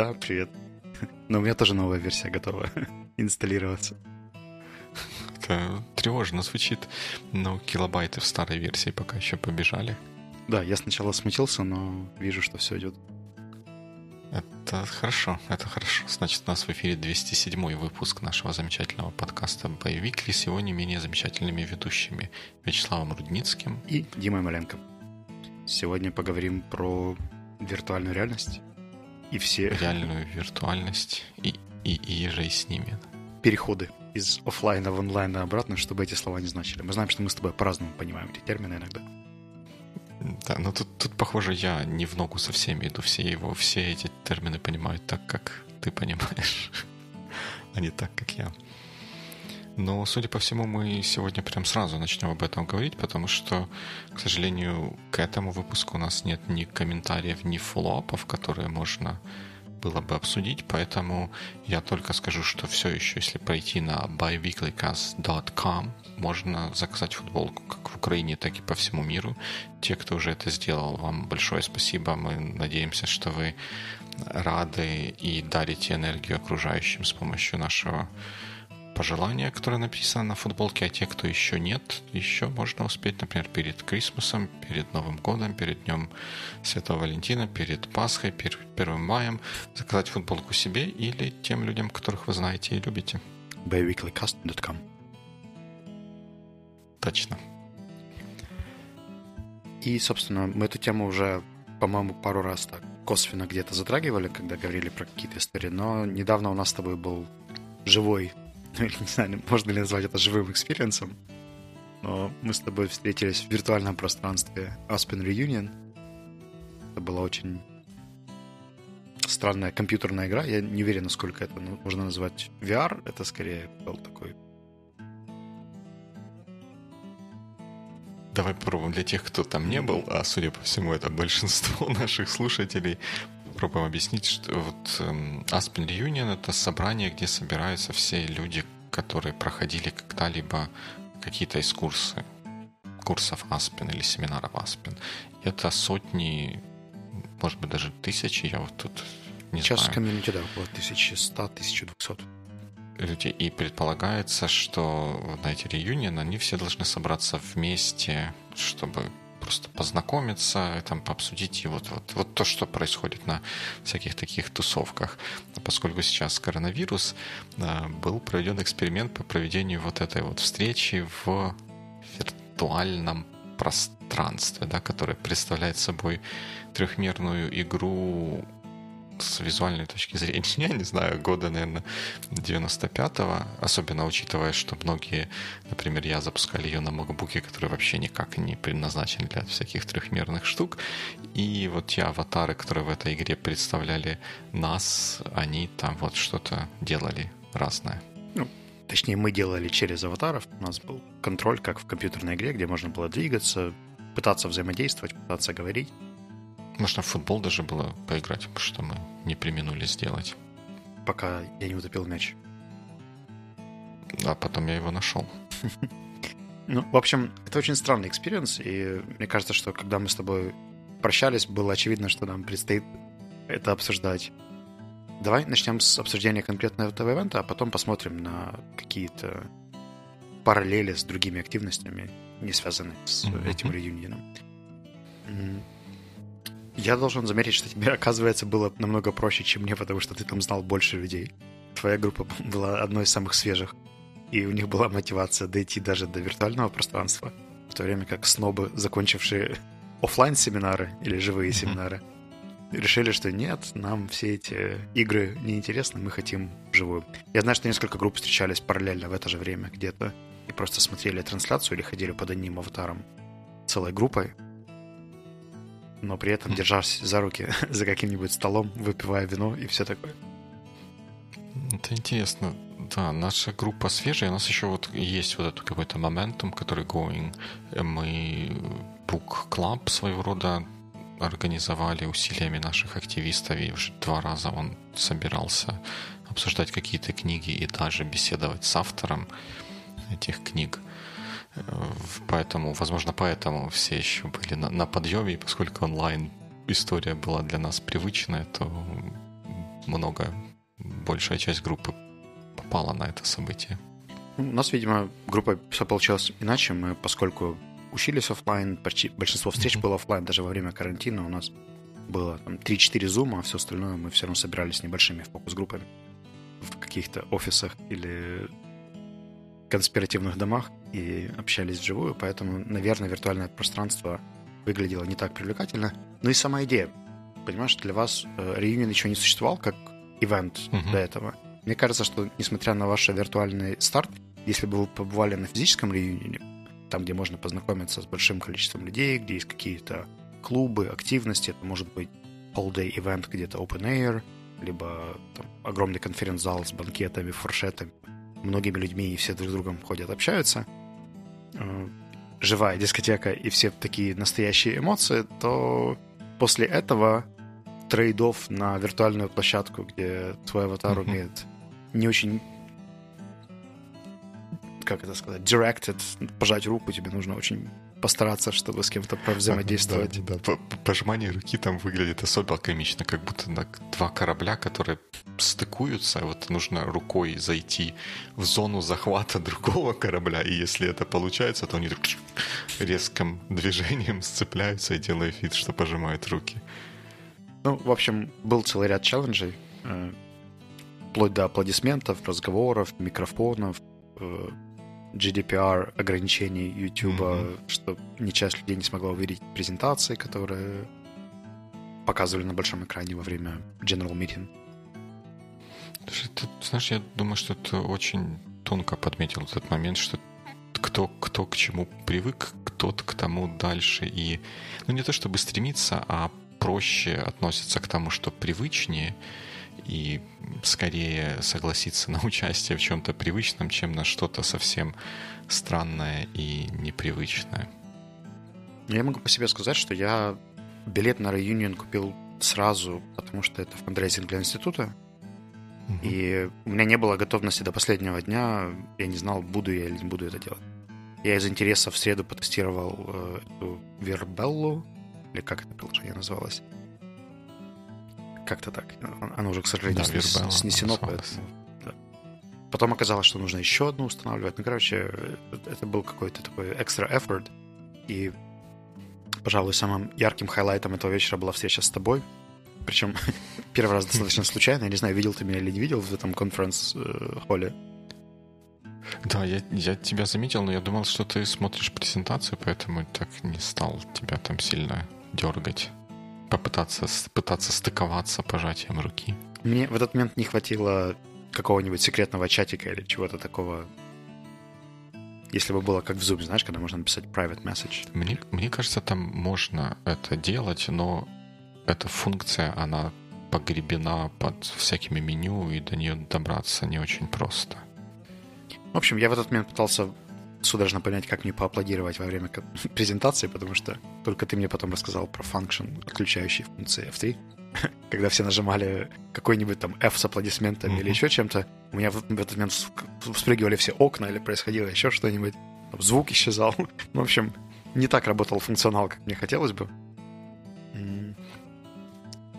Да, привет. Но у меня тоже новая версия готова инсталлироваться. Это тревожно звучит, но килобайты в старой версии пока еще побежали. Да, я сначала смутился, но вижу, что все идет. Это хорошо, это хорошо. Значит, у нас в эфире 207 выпуск нашего замечательного подкаста «Боевикли» с его не менее замечательными ведущими Вячеславом Рудницким и Димой Маленко. Сегодня поговорим про виртуальную реальность и все... Реальную виртуальность и, и, и ежей с ними. Переходы из офлайна в онлайн и обратно, чтобы эти слова не значили. Мы знаем, что мы с тобой по-разному понимаем эти термины иногда. Да, но тут, тут, похоже, я не в ногу со всеми иду. Все его, все эти термины понимают так, как ты понимаешь, а не так, как я. Но, судя по всему, мы сегодня прям сразу начнем об этом говорить, потому что, к сожалению, к этому выпуску у нас нет ни комментариев, ни фоллоуапов, которые можно было бы обсудить, поэтому я только скажу, что все еще, если пройти на byweeklycast.com, можно заказать футболку как в Украине, так и по всему миру. Те, кто уже это сделал, вам большое спасибо. Мы надеемся, что вы рады и дарите энергию окружающим с помощью нашего пожелания, которое написано на футболке, а те, кто еще нет, еще можно успеть, например, перед Крисмусом, перед Новым годом, перед Днем Святого Валентина, перед Пасхой, перед Первым маем заказать футболку себе или тем людям, которых вы знаете и любите. biweeklycast.com Точно. И, собственно, мы эту тему уже, по-моему, пару раз так косвенно где-то затрагивали, когда говорили про какие-то истории, но недавно у нас с тобой был живой ну, не знаю, можно ли назвать это живым experience ом, но мы с тобой встретились в виртуальном пространстве Aspen Reunion. Это была очень странная компьютерная игра. Я не уверен, насколько это ну, можно назвать VR. Это скорее был такой... Давай попробуем для тех, кто там не был, а судя по всему, это большинство наших слушателей попробуем объяснить, что вот эм, Aspen Reunion — это собрание, где собираются все люди, которые проходили когда-либо какие-то из курсы, курсов Aspen или семинаров Aspen. Это сотни, может быть, даже тысячи, я вот тут не Сейчас знаю. в комьюнити, да, около 1100-1200 людей. И предполагается, что на эти реюнион они все должны собраться вместе, чтобы просто познакомиться, там, пообсудить и вот, вот, вот то, что происходит на всяких таких тусовках. Поскольку сейчас коронавирус, был проведен эксперимент по проведению вот этой вот встречи в виртуальном пространстве, да, которое представляет собой трехмерную игру с визуальной точки зрения, я не знаю, года, наверное, 95-го, особенно учитывая, что многие, например, я запускали ее на макбуке, который вообще никак не предназначен для всяких трехмерных штук, и вот те аватары, которые в этой игре представляли нас, они там вот что-то делали разное. Ну, точнее, мы делали через аватаров, у нас был контроль, как в компьютерной игре, где можно было двигаться, пытаться взаимодействовать, пытаться говорить. Можно в футбол даже было поиграть, что мы не применули сделать. Пока я не утопил мяч. А потом я его нашел. Ну, в общем, это очень странный experience, и мне кажется, что когда мы с тобой прощались, было очевидно, что нам предстоит это обсуждать. Давай начнем с обсуждения конкретно этого ивента, а потом посмотрим на какие-то параллели с другими активностями, не связанные с mm-hmm. этим reunion ом. Я должен заметить, что тебе, оказывается, было намного проще, чем мне, потому что ты там знал больше людей. Твоя группа была одной из самых свежих, и у них была мотивация дойти даже до виртуального пространства, в то время как снобы, закончившие офлайн семинары или живые семинары, решили, что нет, нам все эти игры неинтересны, мы хотим живую. Я знаю, что несколько групп встречались параллельно в это же время где-то и просто смотрели трансляцию или ходили под одним аватаром целой группой, но при этом держась за руки за каким-нибудь столом, выпивая вино и все такое. Это интересно. Да, наша группа свежая, у нас еще вот есть вот этот какой-то моментум, который going. Мы Book Club своего рода организовали усилиями наших активистов, и уже два раза он собирался обсуждать какие-то книги и даже беседовать с автором этих книг. Поэтому, возможно, поэтому все еще были на, на подъеме, и поскольку онлайн история была для нас привычная, то много, большая часть группы попала на это событие. У нас, видимо, группа все получилось иначе. Мы, поскольку учились офлайн, почти большинство встреч mm-hmm. было офлайн, даже во время карантина у нас было там, 3-4 зума, а все остальное мы все равно собирались небольшими фокус-группами в каких-то офисах или конспиративных домах и общались вживую, поэтому, наверное, виртуальное пространство выглядело не так привлекательно. Ну и сама идея. Понимаешь, для вас э, реюнион еще не существовал как ивент uh-huh. до этого. Мне кажется, что несмотря на ваш виртуальный старт, если бы вы побывали на физическом реюнионе, там, где можно познакомиться с большим количеством людей, где есть какие-то клубы, активности, это может быть all-day event где-то open air, либо там, огромный конференц-зал с банкетами, фуршетами, многими людьми, и все друг с другом ходят, общаются, э, живая дискотека и все такие настоящие эмоции, то после этого трейдов на виртуальную площадку, где твой аватар mm-hmm. умеет не очень как это сказать, directed, пожать руку тебе нужно очень постараться, чтобы с кем-то взаимодействовать. Да, да, да. Пожимание руки там выглядит особо комично, как будто два корабля, которые стыкуются, вот нужно рукой зайти в зону захвата другого корабля, и если это получается, то они так резким движением сцепляются и делают вид, что пожимают руки. Ну, в общем, был целый ряд челленджей, э, вплоть до аплодисментов, разговоров, микрофонов, э, GDPR ограничений YouTube, mm-hmm. что не часть людей не смогла увидеть презентации, которые показывали на большом экране во время General Meeting. Ты, знаешь, я думаю, что ты очень тонко подметил этот момент, что кто, кто к чему привык, кто-то к тому дальше. И, ну, не то чтобы стремиться, а проще относится к тому, что привычнее, и скорее согласиться на участие в чем-то привычном, чем на что-то совсем странное и непривычное. Я могу по себе сказать, что я билет на реюнион купил сразу, потому что это фандрейзинг для института. Угу. И у меня не было готовности до последнего дня. Я не знал, буду я или не буду это делать. Я из интереса в среду потестировал э, эту Вербеллу, или как это приложение называлось. Как-то так. Оно уже, к сожалению, да, снес, снесено. Поэтому, да. Потом оказалось, что нужно еще одну устанавливать. Ну, короче, это был какой-то такой extra effort. И, пожалуй, самым ярким хайлайтом этого вечера была встреча с тобой. Причем первый раз достаточно случайно. Я не знаю, видел ты меня или не видел в этом конференц-холле. Да, я, я тебя заметил, но я думал, что ты смотришь презентацию, поэтому так не стал тебя там сильно дергать попытаться пытаться стыковаться пожатием руки. Мне в этот момент не хватило какого-нибудь секретного чатика или чего-то такого. Если бы было как в Zoom, знаешь, когда можно написать private message. Мне, мне кажется, там можно это делать, но эта функция, она погребена под всякими меню, и до нее добраться не очень просто. В общем, я в этот момент пытался судорожно понять, как мне поаплодировать во время презентации, потому что только ты мне потом рассказал про function, отключающий функции F3. Когда все нажимали какой-нибудь там F с аплодисментами mm-hmm. или еще чем-то, у меня в, в этот момент вспрыгивали все окна или происходило еще что-нибудь, звук исчезал. в общем, не так работал функционал, как мне хотелось бы.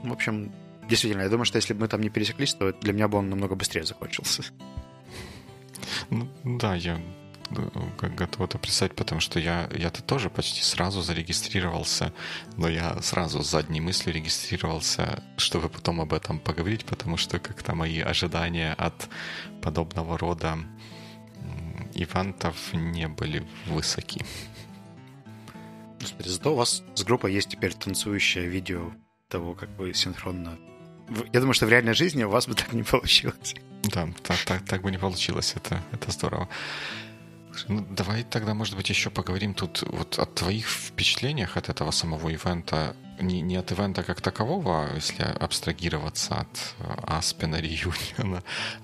В общем, действительно, я думаю, что если бы мы там не пересеклись, то для меня бы он намного быстрее закончился. Ну, да, я готов это представить, потому что я, я-то тоже почти сразу зарегистрировался, но я сразу с задней мыслью регистрировался, чтобы потом об этом поговорить, потому что как-то мои ожидания от подобного рода ивентов не были высоки. Господи, зато у вас с группой есть теперь танцующее видео того, как вы синхронно... Я думаю, что в реальной жизни у вас бы так не получилось. Да, так, так, так бы не получилось, это, это здорово. Ну, давай тогда, может быть, еще поговорим тут вот о твоих впечатлениях от этого самого ивента. Не, не от ивента как такового, если абстрагироваться от Аспена, Реюниона,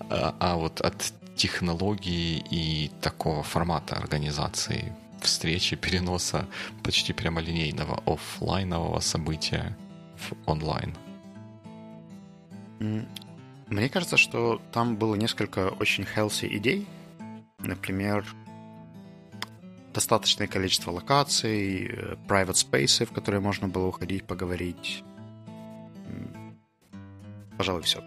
а, а вот от технологии и такого формата организации встречи, переноса почти прямолинейного офлайнового события в онлайн. Мне кажется, что там было несколько очень healthy идей. Например, достаточное количество локаций, э, private spaces, в которые можно было уходить, поговорить. Пожалуй, все.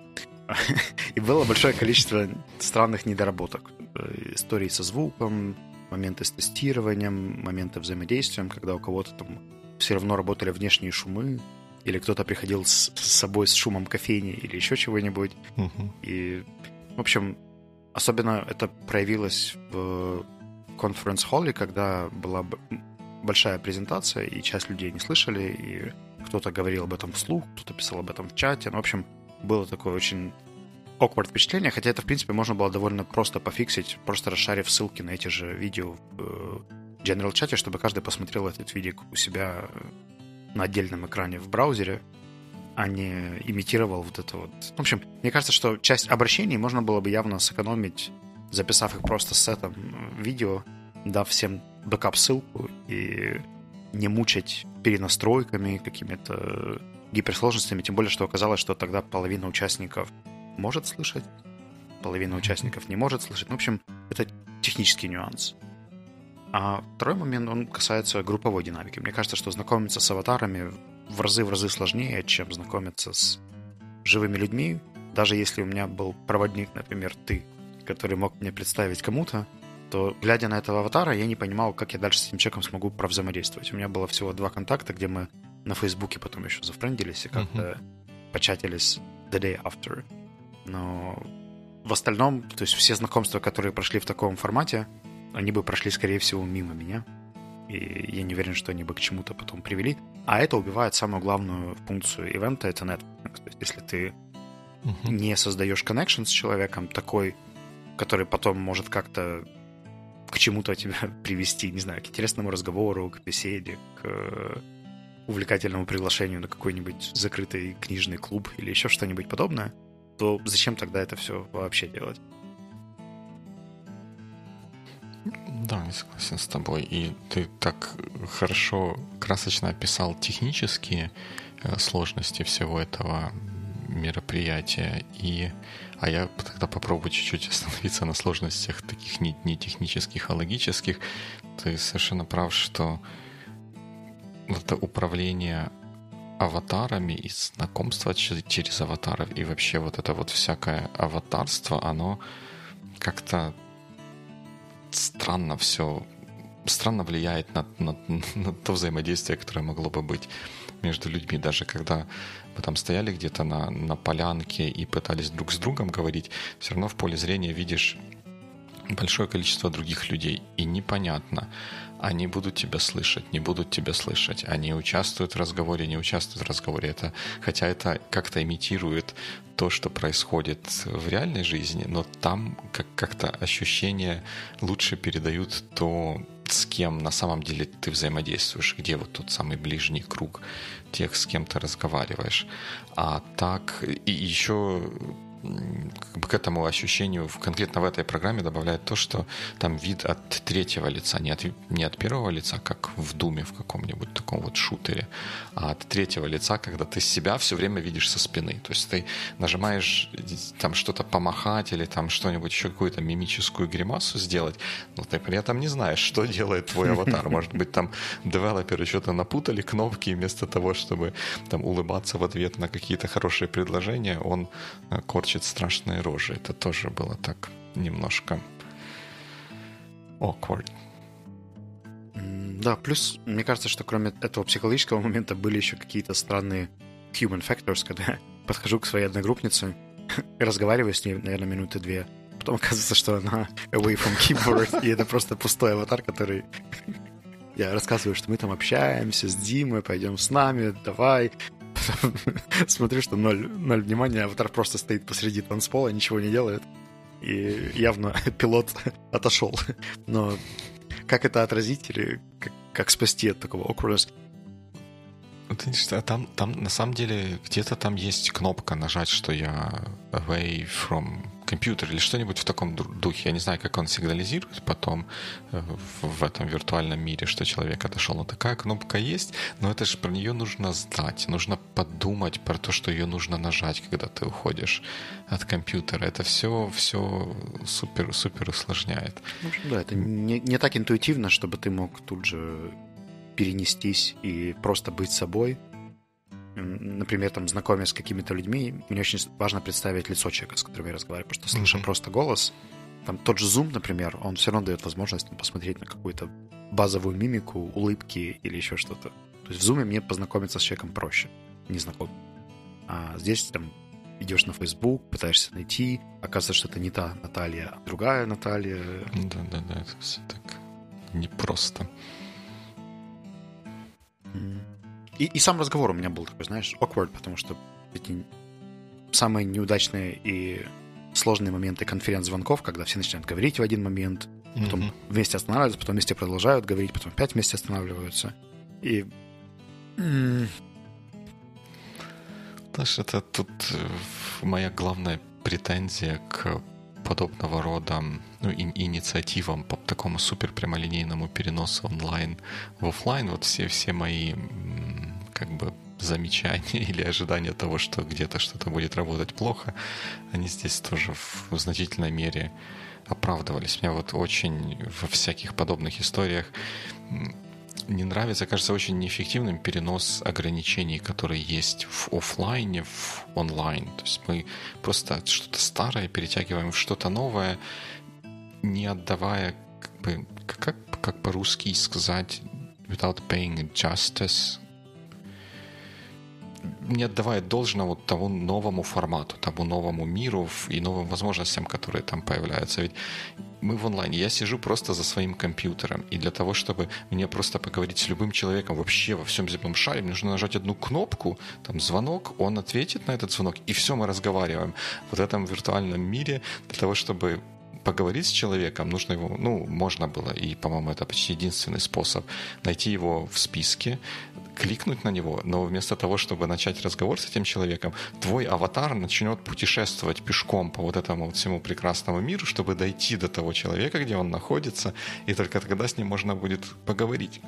И было большое количество странных недоработок. Э, истории со звуком, моменты с тестированием, моменты взаимодействием, когда у кого-то там все равно работали внешние шумы, или кто-то приходил с, с собой с шумом кофейни или еще чего-нибудь. Uh-huh. И, в общем, особенно это проявилось в конференц-холле, когда была большая презентация, и часть людей не слышали, и кто-то говорил об этом вслух, кто-то писал об этом в чате. Ну, в общем, было такое очень awkward впечатление, хотя это, в принципе, можно было довольно просто пофиксить, просто расшарив ссылки на эти же видео в э, General чате, чтобы каждый посмотрел этот видик у себя на отдельном экране в браузере, а не имитировал вот это вот. В общем, мне кажется, что часть обращений можно было бы явно сэкономить, записав их просто с сетом видео, дав всем бэкап-ссылку и не мучать перенастройками, какими-то гиперсложностями, тем более, что оказалось, что тогда половина участников может слышать, половина участников не может слышать. Ну, в общем, это технический нюанс. А второй момент, он касается групповой динамики. Мне кажется, что знакомиться с аватарами в разы в разы сложнее, чем знакомиться с живыми людьми. Даже если у меня был проводник, например, ты, который мог мне представить кому-то, то, глядя на этого аватара, я не понимал, как я дальше с этим человеком смогу провзаимодействовать. У меня было всего два контакта, где мы на Фейсбуке потом еще зафрендились и как-то uh-huh. початились the day after. Но в остальном, то есть все знакомства, которые прошли в таком формате, они бы прошли, скорее всего, мимо меня. И я не уверен, что они бы к чему-то потом привели. А это убивает самую главную функцию ивента, это networking. То есть если ты uh-huh. не создаешь connection с человеком такой, который потом может как-то к чему-то тебя привести, не знаю, к интересному разговору, к беседе, к э, увлекательному приглашению на какой-нибудь закрытый книжный клуб или еще что-нибудь подобное, то зачем тогда это все вообще делать? Да, я согласен с тобой. И ты так хорошо, красочно описал технические э, сложности всего этого мероприятия. И, а я тогда попробую чуть-чуть остановиться на сложностях таких не, не технических, а логических. Ты совершенно прав, что это управление аватарами и знакомство через аватаров и вообще вот это вот всякое аватарство, оно как-то странно все странно влияет на, на, на то взаимодействие, которое могло бы быть между людьми. Даже когда вы там стояли где-то на, на полянке и пытались друг с другом говорить, все равно в поле зрения видишь большое количество других людей. И непонятно, они будут тебя слышать, не будут тебя слышать. Они участвуют в разговоре, не участвуют в разговоре. Это, хотя это как-то имитирует то, что происходит в реальной жизни, но там как- как-то ощущения лучше передают то, с кем на самом деле ты взаимодействуешь, где вот тот самый ближний круг тех, с кем ты разговариваешь. А так, и еще к этому ощущению конкретно в этой программе добавляет то, что там вид от третьего лица, не от, не от первого лица, как в Думе в каком-нибудь таком вот шутере, а от третьего лица, когда ты себя все время видишь со спины. То есть ты нажимаешь там что-то помахать или там что-нибудь еще какую-то мимическую гримасу сделать, но ты при этом не знаешь, что делает твой аватар. Может быть, там девелоперы что-то напутали кнопки, вместо того, чтобы там улыбаться в ответ на какие-то хорошие предложения, он э, корчит корчит страшные рожи. Это тоже было так немножко awkward. Да, плюс, мне кажется, что кроме этого психологического момента были еще какие-то странные human factors, когда я подхожу к своей одногруппнице, разговариваю с ней, наверное, минуты две, потом оказывается, что она away from keyboard, и это просто пустой аватар, который... Я рассказываю, что мы там общаемся с Димой, пойдем с нами, давай. смотрю, что ноль, ноль внимания, аватар просто стоит посреди танцпола, ничего не делает. И явно пилот отошел. Но как это отразить или как, как спасти от такого awkwardness? А там, там на самом деле где-то там есть кнопка нажать, что я away from компьютер или что-нибудь в таком духе. Я не знаю, как он сигнализирует потом э, в, этом виртуальном мире, что человек отошел. Но такая кнопка есть, но это же про нее нужно знать, нужно подумать про то, что ее нужно нажать, когда ты уходишь от компьютера. Это все, все супер, супер усложняет. Да, это не, не так интуитивно, чтобы ты мог тут же перенестись и просто быть собой. Например, там, знакомясь с какими-то людьми, мне очень важно представить лицо человека, с которым я разговариваю, потому что слыша mm-hmm. просто голос, там тот же Zoom, например, он все равно дает возможность там, посмотреть на какую-то базовую мимику, улыбки или еще что-то. То есть в Zoom мне познакомиться с человеком проще, незнакомым. А здесь там идешь на Facebook, пытаешься найти, оказывается, что это не та Наталья, а другая Наталья. Да-да-да, это все так непросто. И, и сам разговор у меня был такой, знаешь, awkward, потому что эти самые неудачные и сложные моменты конференц-звонков, когда все начинают говорить в один момент, потом mm-hmm. вместе останавливаются, потом вместе продолжают говорить, потом опять вместе останавливаются. И... Знаешь, это тут э, моя главная претензия к подобного рода ну, и, инициативам по такому супер прямолинейному переносу онлайн в офлайн. Вот все, все мои как бы замечания или ожидания того, что где-то что-то будет работать плохо, они здесь тоже в значительной мере оправдывались. Мне вот очень во всяких подобных историях не нравится, кажется очень неэффективным перенос ограничений, которые есть в офлайне, в онлайн. То есть мы просто что-то старое перетягиваем в что-то новое, не отдавая, как бы, как, как по-русски сказать, without paying justice, не отдавая должного тому новому формату, тому новому миру и новым возможностям, которые там появляются. Ведь мы в онлайне, я сижу просто за своим компьютером, и для того, чтобы мне просто поговорить с любым человеком вообще во всем земном шаре, мне нужно нажать одну кнопку, там звонок, он ответит на этот звонок, и все, мы разговариваем. В вот этом виртуальном мире для того, чтобы поговорить с человеком, нужно его, ну, можно было, и, по-моему, это почти единственный способ, найти его в списке, кликнуть на него, но вместо того, чтобы начать разговор с этим человеком, твой аватар начнет путешествовать пешком по вот этому вот всему прекрасному миру, чтобы дойти до того человека, где он находится, и только тогда с ним можно будет поговорить.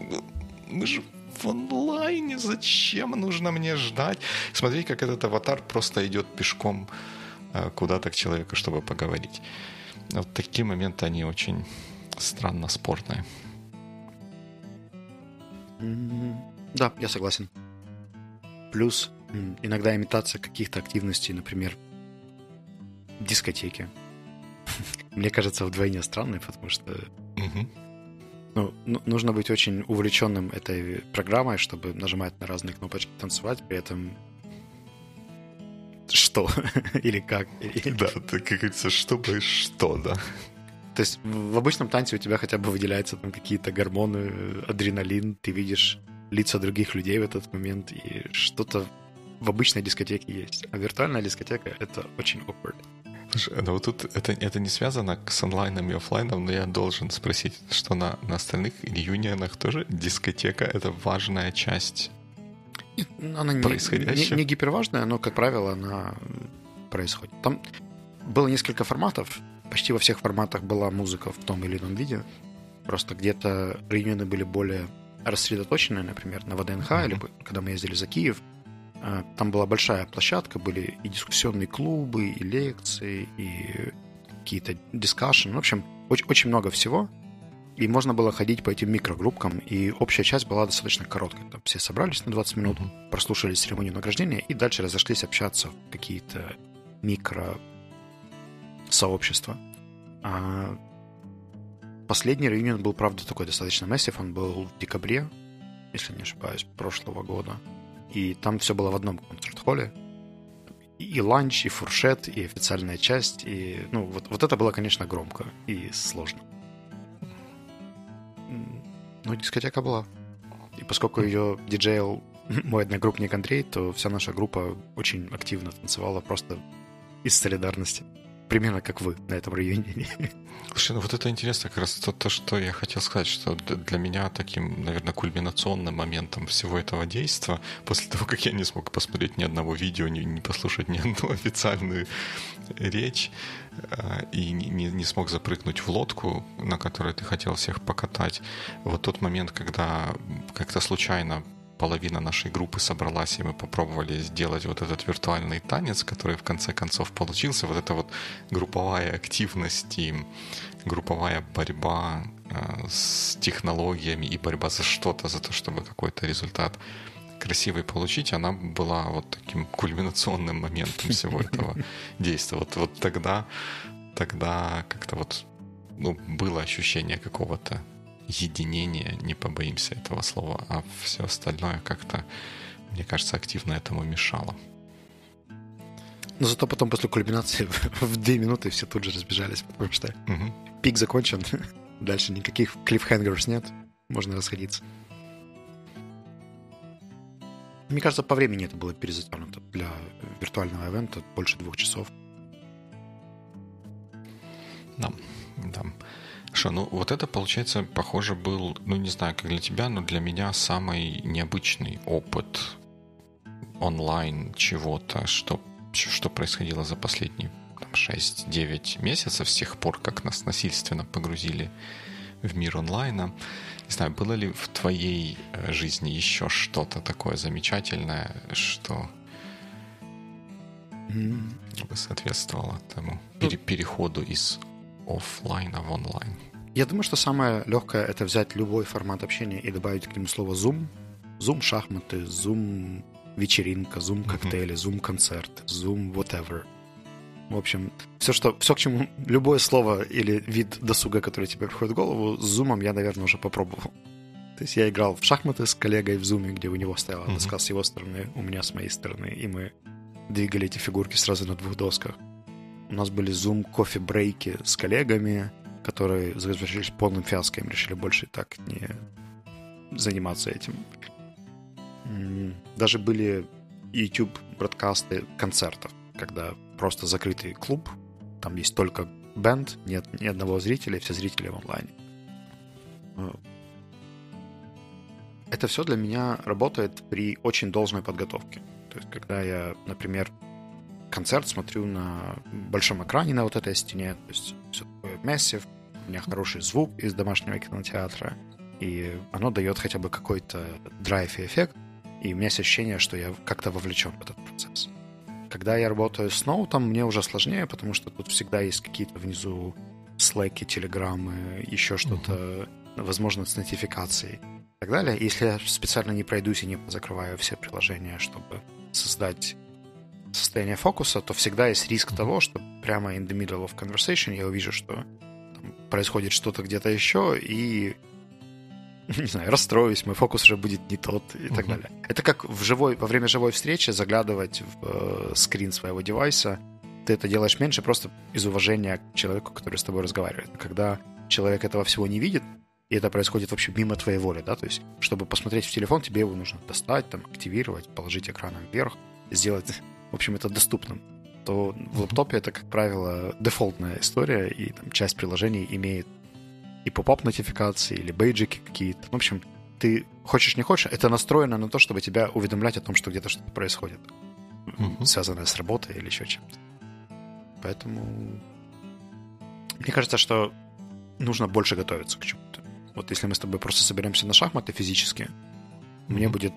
Мы же в онлайне, зачем нужно мне ждать? Смотри, как этот аватар просто идет пешком э, куда-то к человеку, чтобы поговорить. Вот такие моменты, они очень странно спорные. Да, я согласен. Плюс иногда имитация каких-то активностей, например, дискотеки. Мне кажется, вдвойне странной, потому что ну, нужно быть очень увлеченным этой программой, чтобы нажимать на разные кнопочки, танцевать, при этом что? Или как? Да, как говорится, чтобы что, да. То есть в обычном танце у тебя хотя бы выделяются там какие-то гормоны, адреналин, ты видишь лица других людей в этот момент, и что-то в обычной дискотеке есть. А виртуальная дискотека — это очень awkward. Слушай, ну вот тут это, это не связано с онлайном и офлайном, но я должен спросить, что на, на остальных юнионах тоже дискотека — это важная часть она не, не, не гиперважная, но, как правило, она происходит. Там было несколько форматов. Почти во всех форматах была музыка в том или ином виде. Просто где-то реюнионы были более рассредоточенные, например, на ВДНХ, mm-hmm. или когда мы ездили за Киев. А, там была большая площадка, были и дискуссионные клубы, и лекции, и какие-то дискашены. В общем, очень, очень много всего. И можно было ходить по этим микрогруппкам, и общая часть была достаточно короткой. Там все собрались на 20 минут, mm-hmm. прослушали церемонию награждения и дальше разошлись общаться в какие-то микро сообщества. А последний реюнион был, правда, такой достаточно массив. Он был в декабре, если не ошибаюсь, прошлого года. И там все было в одном концерт-холле. И ланч, и фуршет, и официальная часть. И, ну, вот, вот это было, конечно, громко и сложно. Ну, дискотека была. И поскольку ее диджейл мой одногруппник Андрей, то вся наша группа очень активно танцевала просто из солидарности. Примерно как вы на этом районе. Слушай, ну вот это интересно, как раз то, то, что я хотел сказать, что для меня таким, наверное, кульминационным моментом всего этого действия, после того, как я не смог посмотреть ни одного видео, не, не послушать ни одну официальную речь, э, и не, не смог запрыгнуть в лодку, на которой ты хотел всех покатать, вот тот момент, когда как-то случайно половина нашей группы собралась, и мы попробовали сделать вот этот виртуальный танец, который в конце концов получился. Вот эта вот групповая активность и групповая борьба э, с технологиями и борьба за что-то, за то, чтобы какой-то результат красивой получить, она была вот таким кульминационным моментом всего этого действия. Вот, вот тогда, тогда как-то вот ну, было ощущение какого-то единения, не побоимся этого слова, а все остальное как-то, мне кажется, активно этому мешало. Но зато потом после кульминации в две минуты все тут же разбежались, потому что угу. пик закончен, дальше никаких клиффхенгеров нет, можно расходиться. Мне кажется, по времени это было перезатянуто для виртуального ивента больше двух часов. Да, да. Что, ну вот это, получается, похоже, был, ну не знаю, как для тебя, но для меня самый необычный опыт онлайн чего-то, что, что происходило за последние 6-9 месяцев с тех пор, как нас насильственно погрузили в мир онлайна. Не знаю, было ли в твоей э, жизни еще что-то такое замечательное, что бы соответствовало тому ну, переходу из офлайна в онлайн? Я думаю, что самое легкое это взять любой формат общения и добавить к нему слово Zoom. Zoom шахматы, Zoom вечеринка, Zoom коктейли, Zoom концерт, Zoom whatever. В общем, все, что, все к чему, любое слово или вид досуга, который тебе приходит в голову, с зумом я, наверное, уже попробовал. То есть я играл в шахматы с коллегой в зуме, где у него стояла доска с его стороны, у меня с моей стороны, и мы двигали эти фигурки сразу на двух досках. У нас были зум кофе-брейки с коллегами, которые завершились полным фиаско, решили больше так не заниматься этим. Даже были YouTube бродкасты концертов, когда просто закрытый клуб, там есть только бенд, нет ни одного зрителя, все зрители в онлайне. Это все для меня работает при очень должной подготовке. То есть, когда я, например, концерт смотрю на большом экране на вот этой стене, то есть все такое массив, у меня хороший звук из домашнего кинотеатра, и оно дает хотя бы какой-то драйв и эффект, и у меня есть ощущение, что я как-то вовлечен в этот процесс. Когда я работаю с ноутом, мне уже сложнее, потому что тут всегда есть какие-то внизу слэки, телеграммы, еще что-то, uh-huh. возможно, с нотификацией и так далее. Если я специально не пройдусь и не закрываю все приложения, чтобы создать состояние фокуса, то всегда есть риск того, что прямо in the middle of conversation я увижу, что там происходит что-то где-то еще, и не знаю, расстроюсь, мой фокус уже будет не тот и uh-huh. так далее. Это как в живой, во время живой встречи заглядывать в э, скрин своего девайса. Ты это делаешь меньше просто из уважения к человеку, который с тобой разговаривает. Когда человек этого всего не видит, и это происходит вообще мимо твоей воли, да, то есть, чтобы посмотреть в телефон, тебе его нужно достать, там, активировать, положить экраном вверх, сделать, в общем, это доступным то в лаптопе это, как правило, дефолтная история, и там часть приложений имеет и поп-ап нотификации, или бейджики какие-то. В общем, ты хочешь не хочешь, это настроено на то, чтобы тебя уведомлять о том, что где-то что-то происходит, mm-hmm. связанное с работой или еще чем-то. Поэтому мне кажется, что нужно больше готовиться к чему-то. Вот если мы с тобой просто соберемся на шахматы физически, mm-hmm. мне будет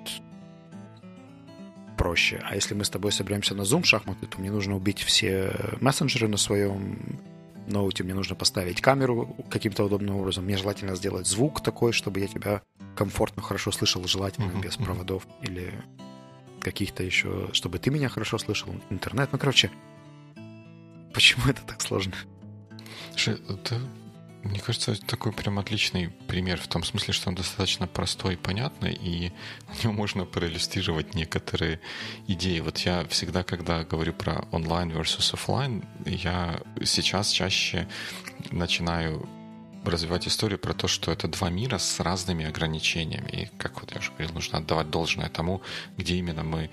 проще. А если мы с тобой соберемся на Zoom шахматы, то мне нужно убить все мессенджеры на своем ноуте мне нужно поставить камеру каким-то удобным образом. Мне желательно сделать звук такой, чтобы я тебя комфортно, хорошо слышал, желательно uh-huh, без uh-huh. проводов или каких-то еще, чтобы ты меня хорошо слышал, интернет. Ну, короче, почему это так сложно? Это мне кажется, это такой прям отличный пример в том смысле, что он достаточно простой и понятный, и на него можно проиллюстрировать некоторые идеи. Вот я всегда, когда говорю про онлайн versus офлайн, я сейчас чаще начинаю развивать историю про то, что это два мира с разными ограничениями. И, как вот я уже говорил, нужно отдавать должное тому, где именно мы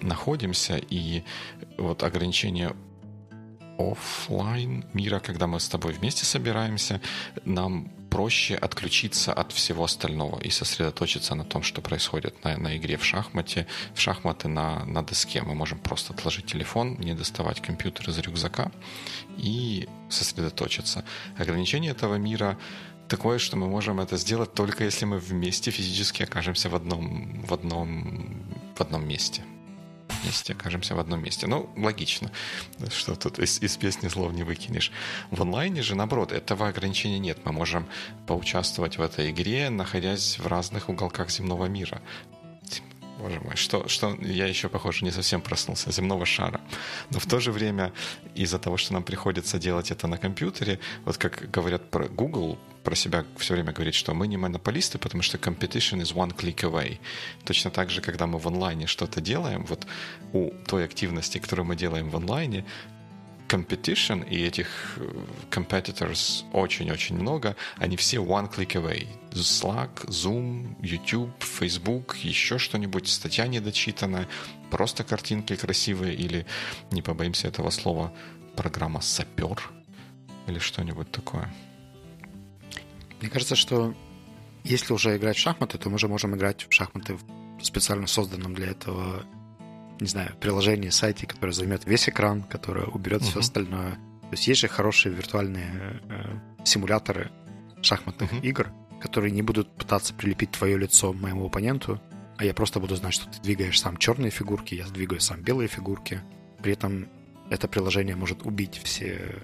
находимся. И вот ограничения офлайн мира, когда мы с тобой вместе собираемся, нам проще отключиться от всего остального и сосредоточиться на том, что происходит на, на игре в шахмате, в шахматы на, на доске. Мы можем просто отложить телефон, не доставать компьютер из рюкзака и сосредоточиться. Ограничение этого мира такое, что мы можем это сделать только если мы вместе физически окажемся в одном, в одном, в одном месте месте, окажемся в одном месте. Ну, логично, что тут из, из песни слов не выкинешь. В онлайне же, наоборот, этого ограничения нет. Мы можем поучаствовать в этой игре, находясь в разных уголках земного мира. Боже мой, что, что я еще, похоже, не совсем проснулся, земного шара. Но в то же время из-за того, что нам приходится делать это на компьютере, вот как говорят про Google, про себя все время говорит, что мы не монополисты, потому что competition is one click away. Точно так же, когда мы в онлайне что-то делаем, вот у той активности, которую мы делаем в онлайне, competition и этих э, competitors очень-очень много, они все one click away. Slack, Zoom, YouTube, Facebook, еще что-нибудь, статья недочитанная, просто картинки красивые или, не побоимся этого слова, программа сапер или что-нибудь такое. Мне кажется, что если уже играть в шахматы, то мы же можем играть в шахматы в специально созданном для этого не знаю, приложение, сайте, которое займет весь экран, которое уберет uh-huh. все остальное. То есть есть же хорошие виртуальные э, симуляторы шахматных uh-huh. игр, которые не будут пытаться прилепить твое лицо моему оппоненту, а я просто буду знать, что ты двигаешь сам черные фигурки, я двигаю сам белые фигурки. При этом это приложение может убить все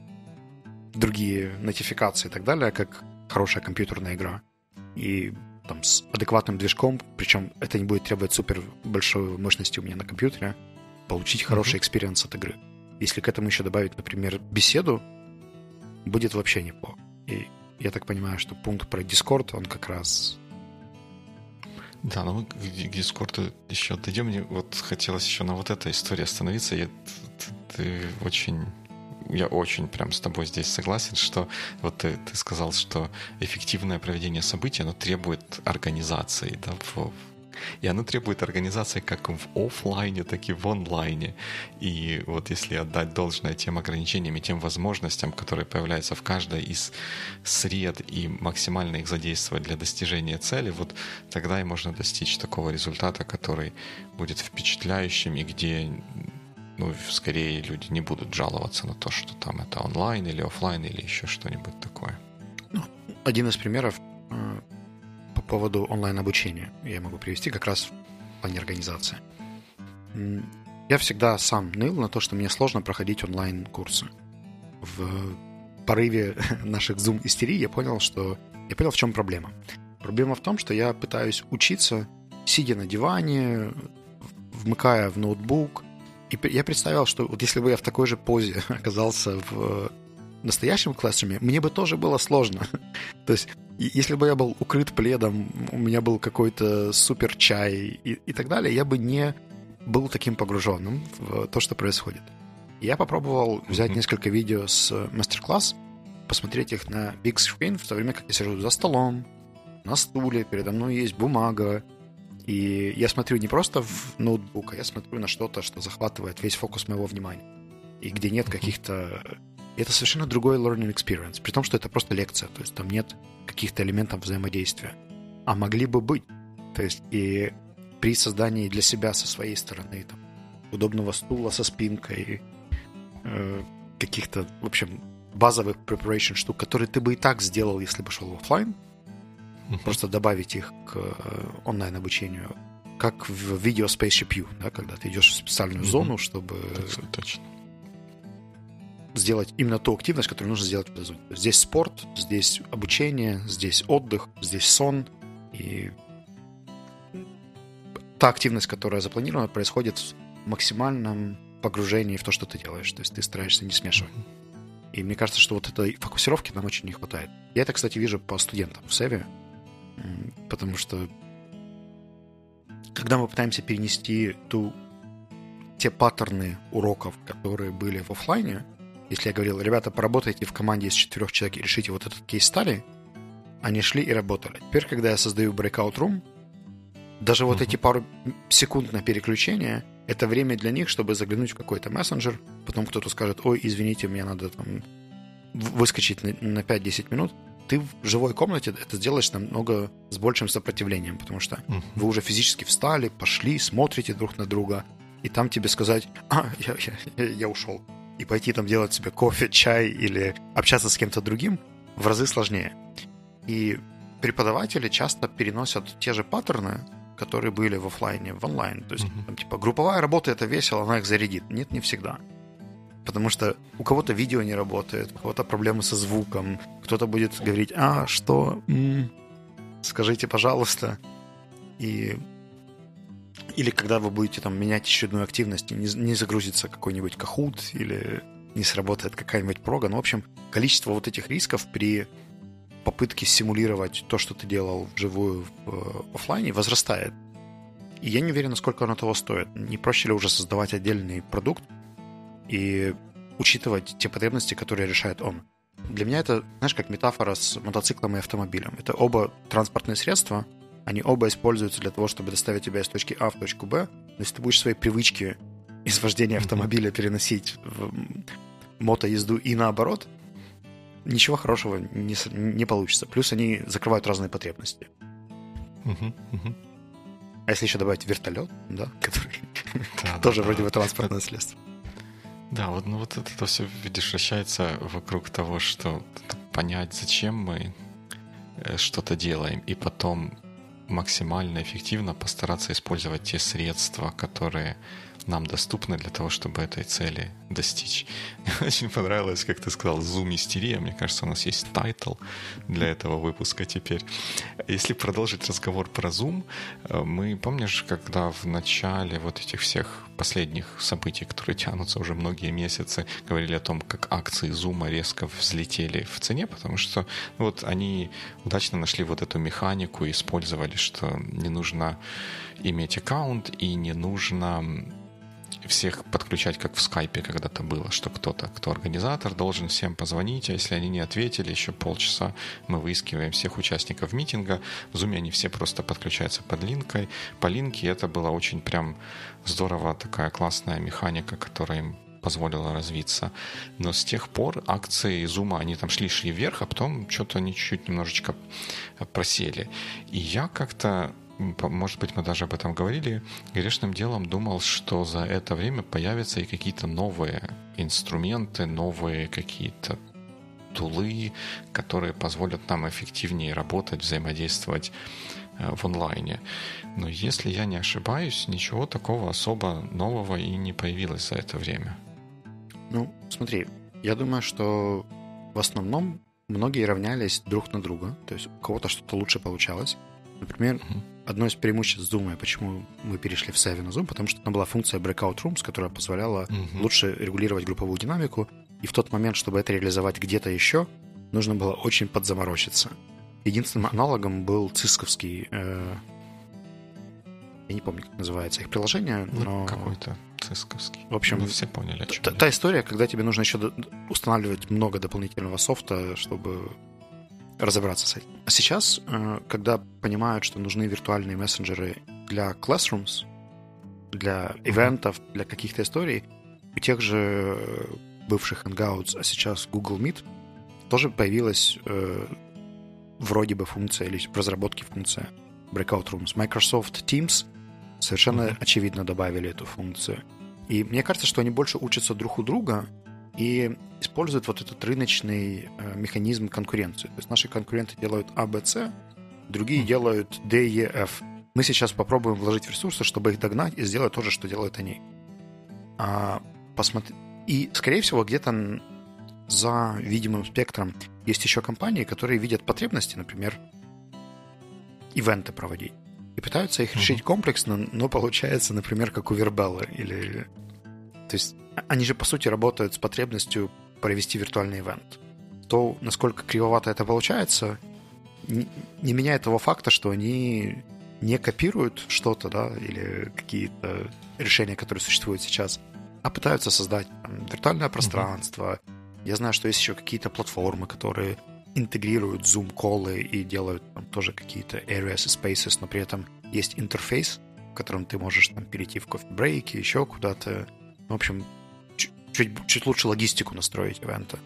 другие нотификации и так далее, как хорошая компьютерная игра. И там, с адекватным движком, причем это не будет требовать супер большой мощности у меня на компьютере, получить хороший experience от игры. Если к этому еще добавить, например, беседу, будет вообще неплохо. И я так понимаю, что пункт про Discord, он как раз... Да, ну к Discord еще дойдем. Мне вот хотелось еще на вот этой истории остановиться. Я, ты, ты очень я очень прям с тобой здесь согласен, что вот ты, ты сказал, что эффективное проведение событий, оно требует организации, да, в, и оно требует организации как в офлайне, так и в онлайне. И вот если отдать должное тем ограничениям и тем возможностям, которые появляются в каждой из сред и максимально их задействовать для достижения цели, вот тогда и можно достичь такого результата, который будет впечатляющим и где ну, скорее люди не будут жаловаться на то, что там это онлайн или офлайн или еще что-нибудь такое. Ну, один из примеров э, по поводу онлайн-обучения я могу привести как раз в плане организации. Я всегда сам ныл на то, что мне сложно проходить онлайн-курсы. В порыве наших Zoom-истерий я понял, что... Я понял, в чем проблема. Проблема в том, что я пытаюсь учиться, сидя на диване, вмыкая в ноутбук, и я представил, что вот если бы я в такой же позе оказался в настоящем классруме, мне бы тоже было сложно. То есть, если бы я был укрыт пледом, у меня был какой-то супер чай и, и так далее, я бы не был таким погруженным в то, что происходит. Я попробовал взять mm-hmm. несколько видео с мастер-класс, посмотреть их на big screen, в то время как я сижу за столом, на стуле, передо мной есть бумага, и я смотрю не просто в ноутбук, а я смотрю на что-то, что захватывает весь фокус моего внимания. И где нет каких-то... Это совершенно другой learning experience, при том, что это просто лекция, то есть там нет каких-то элементов взаимодействия. А могли бы быть. То есть и при создании для себя со своей стороны там, удобного стула со спинкой, э, каких-то, в общем, базовых preparation штук, которые ты бы и так сделал, если бы шел в офлайн, uh-huh. просто добавить их к э, онлайн-обучению, как в видео Spaceship U, да, когда ты идешь в специальную uh-huh. зону, чтобы точно. сделать именно ту активность, которую нужно сделать в этой зоне. Здесь спорт, здесь обучение, здесь отдых, здесь сон. И та активность, которая запланирована, происходит в максимальном погружении в то, что ты делаешь. То есть ты стараешься не смешивать. И мне кажется, что вот этой фокусировки нам очень не хватает. Я это, кстати, вижу по студентам в Севе. Потому что когда мы пытаемся перенести ту, те паттерны уроков, которые были в офлайне, если я говорил, ребята, поработайте в команде из четырех человек и решите вот этот кейс стали, они шли и работали. Теперь, когда я создаю breakout room, даже вот uh-huh. эти пару секунд на переключение, это время для них, чтобы заглянуть в какой-то мессенджер, потом кто-то скажет, ой, извините, мне надо там выскочить на 5-10 минут, ты в живой комнате это сделаешь намного с большим сопротивлением, потому что uh-huh. вы уже физически встали, пошли, смотрите друг на друга, и там тебе сказать, а, я, я, я ушел, и пойти там делать себе кофе, чай или общаться с кем-то другим в разы сложнее. И преподаватели часто переносят те же паттерны, которые были в офлайне, в онлайн. То есть, uh-huh. там, типа, групповая работа это весело, она их зарядит. Нет, не всегда потому что у кого-то видео не работает, у кого-то проблемы со звуком, кто-то будет говорить, а, что, м-м, скажите, пожалуйста. И или когда вы будете там менять очередную активность, не, не загрузится какой-нибудь кахут или не сработает какая-нибудь прога. Ну, в общем, количество вот этих рисков при попытке симулировать то, что ты делал вживую в э, офлайне, возрастает. И я не уверен, насколько оно того стоит. Не проще ли уже создавать отдельный продукт и учитывать те потребности, которые решает он. Для меня это, знаешь, как метафора с мотоциклом и автомобилем. Это оба транспортные средства, они оба используются для того, чтобы доставить тебя из точки А в точку Б. Но если ты будешь свои привычки из вождения автомобиля переносить в мотоезду и наоборот, ничего хорошего не, не получится. Плюс они закрывают разные потребности. А если еще добавить вертолет, да, который да, тоже да, вроде бы транспортное средство. Да, вот, ну вот это все, видишь, вращается вокруг того, что понять, зачем мы э, что-то делаем, и потом максимально эффективно постараться использовать те средства, которые нам доступны для того, чтобы этой цели достичь. Мне очень понравилось, как ты сказал, зум-истерия. Мне кажется, у нас есть title для этого выпуска теперь. Если продолжить разговор про зум, э, мы, помнишь, когда в начале вот этих всех последних событий, которые тянутся уже многие месяцы, говорили о том, как акции зума резко взлетели в цене, потому что ну, вот они удачно нашли вот эту механику и использовали, что не нужно иметь аккаунт и не нужно всех подключать, как в скайпе когда-то было, что кто-то, кто организатор, должен всем позвонить, а если они не ответили, еще полчаса мы выискиваем всех участников митинга. В Zoom они все просто подключаются под линкой. По линке это было очень прям здорово, такая классная механика, которая им позволила развиться. Но с тех пор акции Zoom, они там шли-шли вверх, а потом что-то они чуть-чуть немножечко просели. И я как-то может быть, мы даже об этом говорили, грешным делом думал, что за это время появятся и какие-то новые инструменты, новые какие-то тулы, которые позволят нам эффективнее работать, взаимодействовать э, в онлайне. Но если я не ошибаюсь, ничего такого особо нового и не появилось за это время. Ну, смотри, я думаю, что в основном многие равнялись друг на друга, то есть у кого-то что-то лучше получалось. Например, uh-huh одно из преимуществ Zoom, почему мы перешли в Savvy на Zoom, потому что там была функция Breakout Rooms, которая позволяла угу. лучше регулировать групповую динамику, и в тот момент, чтобы это реализовать где-то еще, нужно было очень подзаморочиться. Единственным аналогом был цисковский... Э, я не помню, как называется их приложение, ну, но... Какой-то цисковский. В общем, мы все поняли, о чем та, та история, когда тебе нужно еще устанавливать много дополнительного софта, чтобы разобраться с этим. А сейчас, э, когда понимают, что нужны виртуальные мессенджеры для classrooms, для ивентов, для каких-то историй, у тех же бывших Hangouts, а сейчас Google Meet, тоже появилась э, вроде бы функция или в разработке функция Breakout Rooms. Microsoft Teams совершенно mm-hmm. очевидно добавили эту функцию. И мне кажется, что они больше учатся друг у друга, и используют вот этот рыночный э, механизм конкуренции. То есть наши конкуренты делают А, Б, С, другие делают D, E, F. Мы сейчас попробуем вложить ресурсы, чтобы их догнать и сделать то же, что делают они. А, посмотри... И, скорее всего, где-то за видимым спектром есть еще компании, которые видят потребности, например, ивенты проводить. И пытаются их решить комплексно, но получается, например, как у Вербелла или... То есть они же, по сути, работают с потребностью провести виртуальный ивент. То, насколько кривовато это получается, не меняет того факта, что они не копируют что-то, да, или какие-то решения, которые существуют сейчас, а пытаются создать там, виртуальное пространство. Mm-hmm. Я знаю, что есть еще какие-то платформы, которые интегрируют Zoom-колы и делают там тоже какие-то areas и spaces, но при этом есть интерфейс, в котором ты можешь там перейти в кофе-брейки, еще куда-то. В общем, чуть, чуть лучше логистику настроить ивента.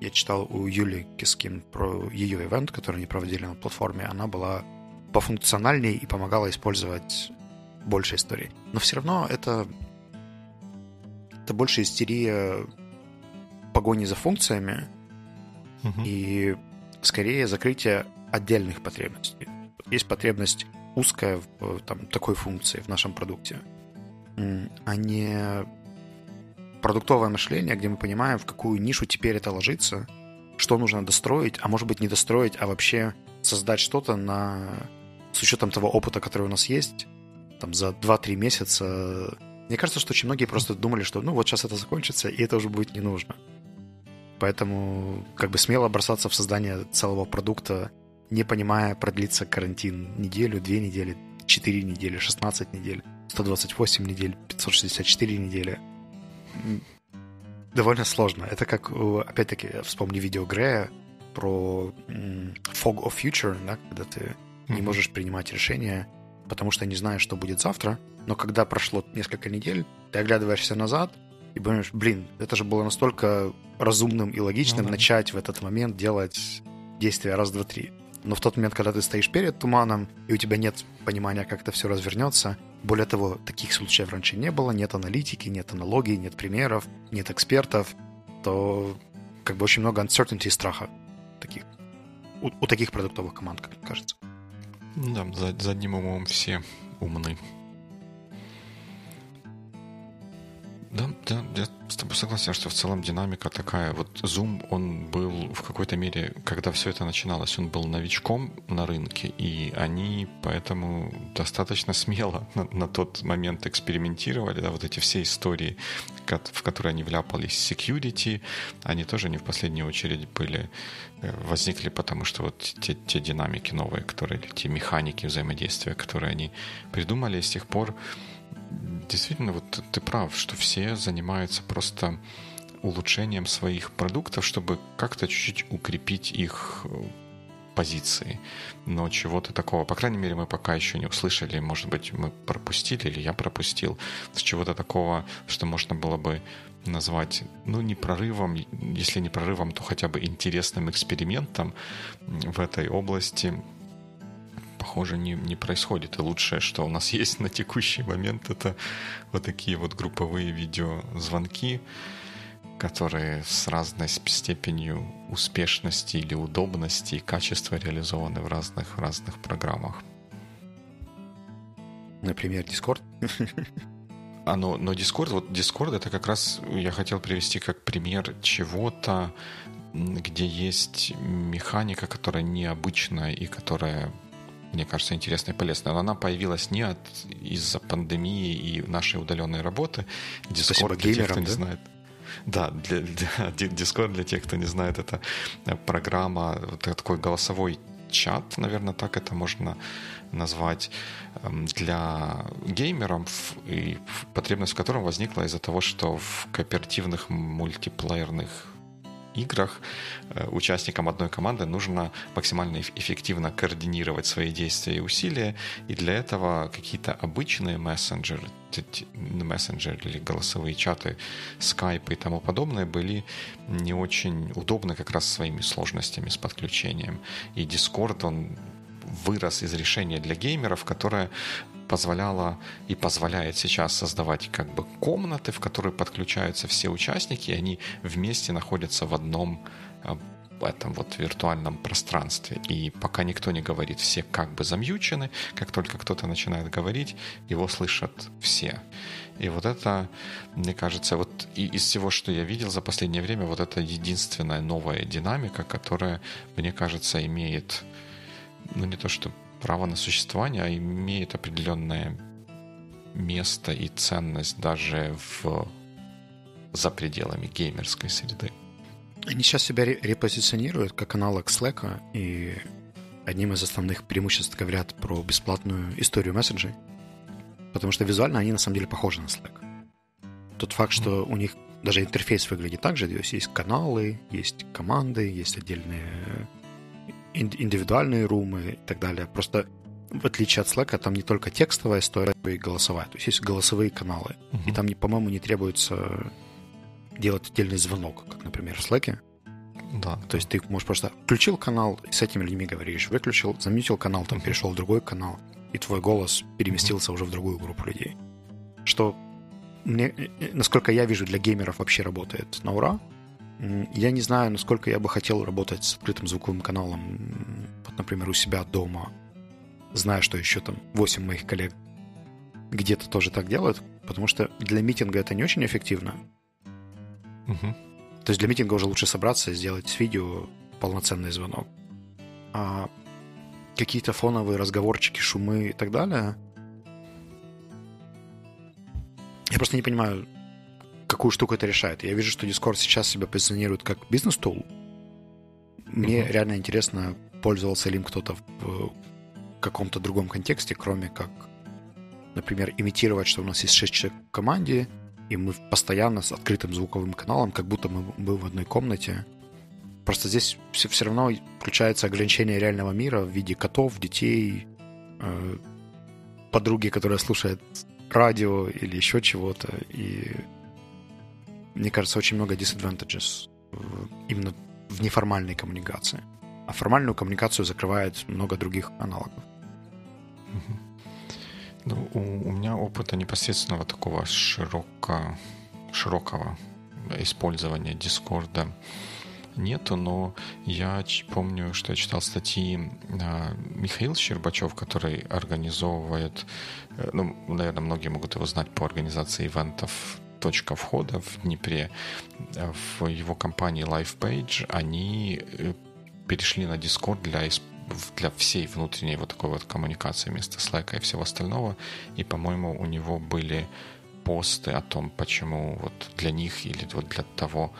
Я читал у Юли Кискин про ее ивент, который они проводили на платформе. Она была пофункциональнее и помогала использовать больше историй. Но все равно это, это больше истерия погони за функциями угу. и скорее закрытие отдельных потребностей. Есть потребность узкая в там, такой функции в нашем продукте, а не продуктовое мышление, где мы понимаем, в какую нишу теперь это ложится, что нужно достроить, а может быть не достроить, а вообще создать что-то на... с учетом того опыта, который у нас есть, там за 2-3 месяца. Мне кажется, что очень многие просто думали, что ну вот сейчас это закончится, и это уже будет не нужно. Поэтому как бы смело бросаться в создание целого продукта, не понимая, продлится карантин неделю, две недели, 4 недели, 16 недель, 128 недель, 564 недели. Довольно сложно. Это как, опять-таки, вспомни видео Грея про fog of future, да, когда ты mm-hmm. не можешь принимать решения, потому что не знаешь, что будет завтра, но когда прошло несколько недель, ты оглядываешься назад и думаешь, блин, это же было настолько разумным и логичным ну, да. начать в этот момент делать действия раз, два, три. Но в тот момент, когда ты стоишь перед туманом, и у тебя нет понимания, как это все развернется, более того, таких случаев раньше не было, нет аналитики, нет аналогий, нет примеров, нет экспертов, то как бы очень много uncertainty и страха таких, у, у таких продуктовых команд, как мне кажется. Да, за, задним умом все умны. Да, да, я с тобой согласен, что в целом динамика такая. Вот Zoom, он был в какой-то мере, когда все это начиналось, он был новичком на рынке, и они поэтому достаточно смело на, на тот момент экспериментировали, да, вот эти все истории, в которые они вляпались, security, они тоже не в последнюю очередь были, э, возникли потому, что вот те, те динамики новые, которые, те механики взаимодействия, которые они придумали, с тех пор действительно, вот ты прав, что все занимаются просто улучшением своих продуктов, чтобы как-то чуть-чуть укрепить их э, позиции. Но чего-то такого, по крайней мере, мы пока еще не услышали, может быть, мы пропустили или я пропустил, с чего-то такого, что можно было бы назвать, ну, не прорывом, если не прорывом, то хотя бы интересным экспериментом в этой области похоже, не, не происходит. И лучшее, что у нас есть на текущий момент, это вот такие вот групповые видеозвонки, которые с разной степенью успешности или удобности и качества реализованы в разных, в разных программах. Например, Discord? А, но, но Discord, вот Discord это как раз я хотел привести как пример чего-то, где есть механика, которая необычная и которая мне кажется, интересной и полезной. Но она появилась не от, из-за пандемии и нашей удаленной работы. Спасибо для тех, кто да? не знает. Да, для, для, Discord, для тех, кто не знает, это программа, это такой голосовой чат, наверное, так это можно назвать, эм, для геймеров, и потребность в котором возникла из-за того, что в кооперативных мультиплеерных играх э, участникам одной команды нужно максимально эффективно координировать свои действия и усилия, и для этого какие-то обычные мессенджеры, мессенджеры или голосовые чаты, скайпы и тому подобное были не очень удобны как раз своими сложностями с подключением. И Discord, он вырос из решения для геймеров, которое позволяла и позволяет сейчас создавать как бы комнаты, в которые подключаются все участники, и они вместе находятся в одном этом вот виртуальном пространстве. И пока никто не говорит, все как бы замьючены. Как только кто-то начинает говорить, его слышат все. И вот это, мне кажется, вот из всего, что я видел за последнее время, вот это единственная новая динамика, которая, мне кажется, имеет, ну не то что право на существование, а имеет определенное место и ценность даже в, за пределами геймерской среды. Они сейчас себя репозиционируют как аналог Slack, и одним из основных преимуществ говорят про бесплатную историю месседжей, потому что визуально они на самом деле похожи на Slack. Тот факт, что у них даже интерфейс выглядит так же, то есть есть каналы, есть команды, есть отдельные индивидуальные румы и так далее. Просто в отличие от Slack, там не только текстовая история, но и голосовая. То есть есть голосовые каналы. Uh-huh. И там, по-моему, не требуется делать отдельный звонок, как, например, в Slack. Да. То есть ты можешь просто включил канал, и с этими людьми говоришь, выключил, замьютил канал, там перешел в другой канал, и твой голос переместился уже в другую группу людей. Что мне, э, насколько я вижу, для геймеров вообще работает на ура. Я не знаю, насколько я бы хотел работать с открытым звуковым каналом, вот, например, у себя дома, зная, что еще там 8 моих коллег где-то тоже так делают, потому что для митинга это не очень эффективно. Угу. То есть для митинга уже лучше собраться и сделать с видео полноценный звонок. А какие-то фоновые разговорчики, шумы и так далее, просто не понимаю, какую штуку это решает. Я вижу, что Discord сейчас себя позиционирует как бизнес-тул. Мне uh-huh. реально интересно, пользовался ли им кто-то в каком-то другом контексте, кроме как, например, имитировать, что у нас есть 6 человек в команде, и мы постоянно с открытым звуковым каналом, как будто мы были в одной комнате. Просто здесь все, все равно включается ограничение реального мира в виде котов, детей, э, подруги, которая слушает радио или еще чего-то. И мне кажется, очень много disadvantages именно в неформальной коммуникации. А формальную коммуникацию закрывает много других аналогов. Ну, у, у меня опыта непосредственного такого широко, широкого использования Дискорда нету, но я помню, что я читал статьи а, Михаил Щербачев, который организовывает, э, ну, наверное, многие могут его знать по организации ивентов точка входа в Днепре. В его компании LifePage они э, перешли на Discord для для всей внутренней вот такой вот коммуникации вместо Slack и всего остального. И, по-моему, у него были посты о том, почему вот для них или вот для того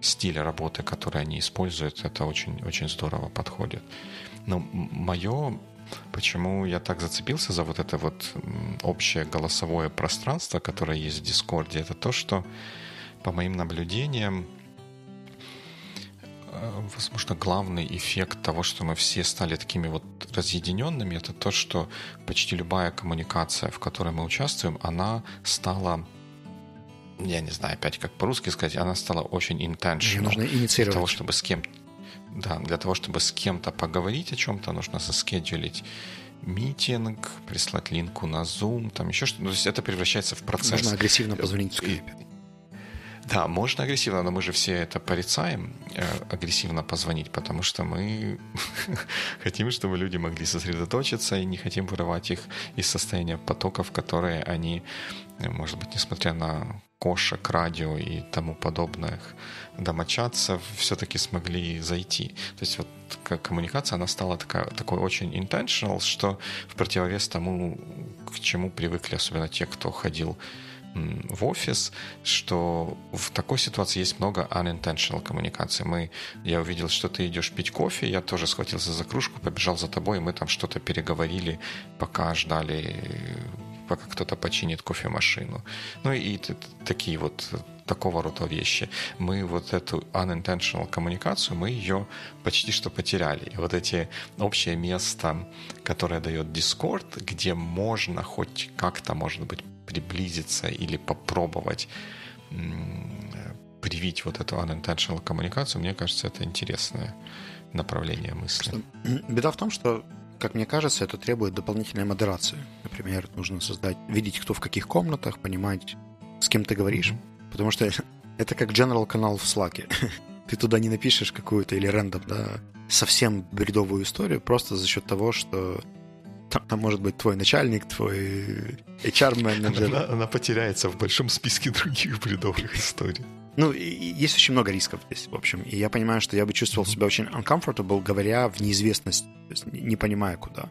стиля работы, который они используют, это очень, очень здорово подходит. Но мое Почему я так зацепился за вот это вот общее голосовое пространство, которое есть в Дискорде, это то, что по моим наблюдениям Э, возможно, главный эффект того, что мы все стали такими вот разъединенными, это то, что почти любая коммуникация, в которой мы участвуем, она стала я не знаю, опять как по-русски сказать, она стала очень intentional. нужно инициировать. Для того, чтобы с кем да, для того, чтобы с кем-то поговорить о чем-то, нужно соскедулить митинг, прислать линку на Zoom, там еще что-то. То есть это превращается в процесс. Можно агрессивно позвонить в скайпе. Да, можно агрессивно, но мы же все это порицаем, э, агрессивно позвонить, потому что мы хотим, чтобы люди могли сосредоточиться и не хотим вырывать их из состояния потоков, которые они, э, может быть, несмотря на кошек, радио и тому подобных домочадцев, все-таки смогли зайти. То есть вот коммуникация, она стала такая, такой очень intentional, что в противовес тому, к чему привыкли особенно те, кто ходил в офис, что в такой ситуации есть много unintentional коммуникации. Мы, я увидел, что ты идешь пить кофе, я тоже схватился за кружку, побежал за тобой, и мы там что-то переговорили, пока ждали, пока кто-то починит кофемашину. Ну и такие вот такого рода вещи. Мы вот эту unintentional коммуникацию, мы ее почти что потеряли. И вот эти общее место, которое дает Discord, где можно хоть как-то, может быть, приблизиться или попробовать привить вот эту unintentional коммуникацию, мне кажется, это интересное направление мысли. Беда в том, что, как мне кажется, это требует дополнительной модерации. Например, нужно создать, видеть, кто в каких комнатах, понимать, с кем ты говоришь. Mm-hmm. Потому что это как general канал в Slack. ты туда не напишешь какую-то или рендом, да, совсем бредовую историю, просто за счет того, что там, там может быть твой начальник, твой HR-менеджер. Она, она потеряется в большом списке других бредовых историй. Ну, есть очень много рисков здесь, в общем. И я понимаю, что я бы чувствовал себя очень uncomfortable, говоря в неизвестность, то есть не понимая куда.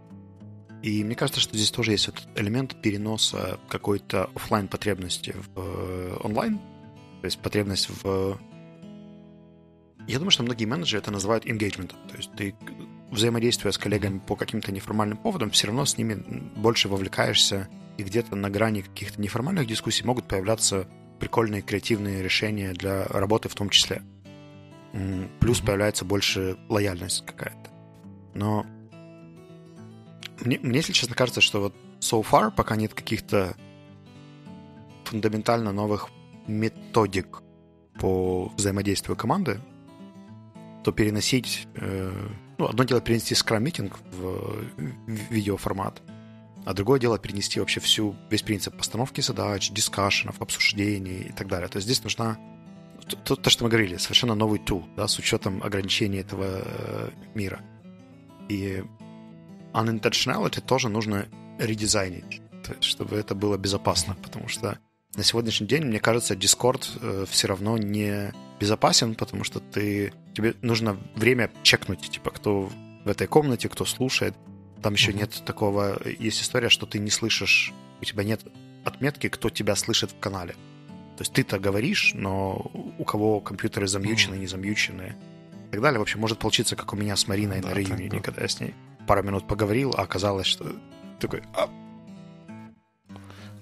И мне кажется, что здесь тоже есть этот элемент переноса какой-то офлайн потребности в э, онлайн, то есть потребность в... Я думаю, что многие менеджеры это называют engagement. То есть ты взаимодействуя с коллегами по каким-то неформальным поводам, все равно с ними больше вовлекаешься, и где-то на грани каких-то неформальных дискуссий могут появляться прикольные креативные решения для работы в том числе. Плюс появляется больше лояльность какая-то. Но мне, мне, если честно, кажется, что вот so far, пока нет каких-то фундаментально новых методик по взаимодействию команды, то переносить э, ну, одно дело перенести скрам-митинг в видеоформат, а другое дело перенести вообще всю, весь принцип постановки задач, дискашенов, обсуждений и так далее. То есть здесь нужна то, то, что мы говорили, совершенно новый тул, да, с учетом ограничений этого э, мира. И unintentionality тоже нужно редизайнить, чтобы это было безопасно, потому что на сегодняшний день, мне кажется, Discord э, все равно не безопасен, потому что ты тебе нужно время чекнуть, типа, кто в этой комнате, кто слушает. Там еще mm-hmm. нет такого... Есть история, что ты не слышишь, у тебя нет отметки, кто тебя слышит в канале. То есть ты-то говоришь, но у кого компьютеры замьючены, не замьючены и так далее. В общем, может получиться, как у меня с Мариной да, на реюнине, когда я с ней пару минут поговорил, а оказалось, что такой... А...